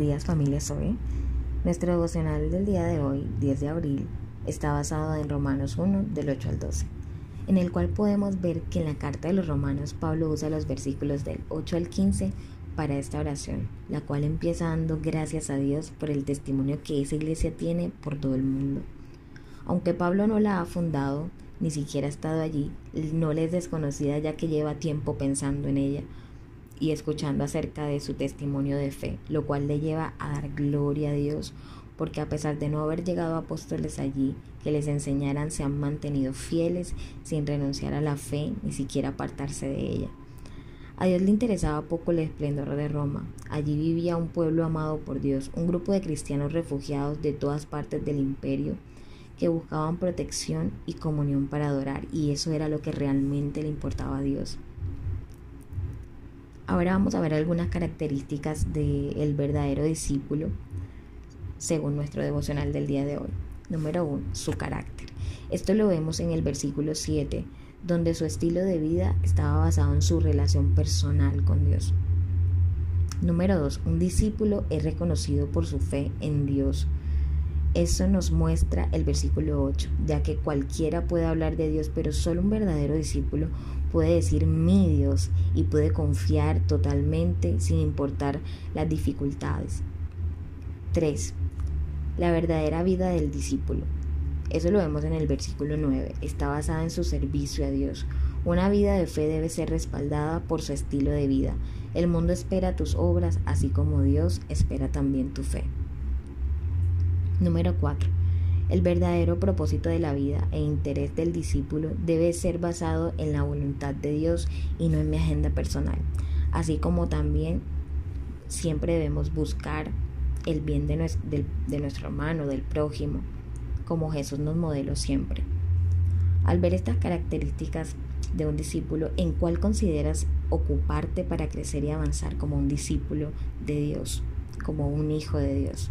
buenas familias hoy. Nuestro devocional del día de hoy, 10 de abril, está basado en Romanos 1 del 8 al 12, en el cual podemos ver que en la carta de los Romanos Pablo usa los versículos del 8 al 15 para esta oración, la cual empieza dando gracias a Dios por el testimonio que esa iglesia tiene por todo el mundo. Aunque Pablo no la ha fundado, ni siquiera ha estado allí, no le es desconocida ya que lleva tiempo pensando en ella y escuchando acerca de su testimonio de fe, lo cual le lleva a dar gloria a Dios, porque a pesar de no haber llegado apóstoles allí que les enseñaran, se han mantenido fieles sin renunciar a la fe ni siquiera apartarse de ella. A Dios le interesaba poco el esplendor de Roma. Allí vivía un pueblo amado por Dios, un grupo de cristianos refugiados de todas partes del imperio que buscaban protección y comunión para adorar, y eso era lo que realmente le importaba a Dios. Ahora vamos a ver algunas características del verdadero discípulo según nuestro devocional del día de hoy. Número uno, su carácter. Esto lo vemos en el versículo 7, donde su estilo de vida estaba basado en su relación personal con Dios. Número 2. Un discípulo es reconocido por su fe en Dios. Eso nos muestra el versículo 8, ya que cualquiera puede hablar de Dios, pero solo un verdadero discípulo puede decir mi Dios y puede confiar totalmente sin importar las dificultades. 3. La verdadera vida del discípulo. Eso lo vemos en el versículo 9. Está basada en su servicio a Dios. Una vida de fe debe ser respaldada por su estilo de vida. El mundo espera tus obras, así como Dios espera también tu fe. Número 4. El verdadero propósito de la vida e interés del discípulo debe ser basado en la voluntad de Dios y no en mi agenda personal, así como también siempre debemos buscar el bien de, nuestro, hermano, del prójimo, como Jesús nos modeló siempre. Al ver estas características de un discípulo, ¿en cuál consideras ocuparte para crecer y avanzar como un discípulo de Dios, como un hijo de Dios?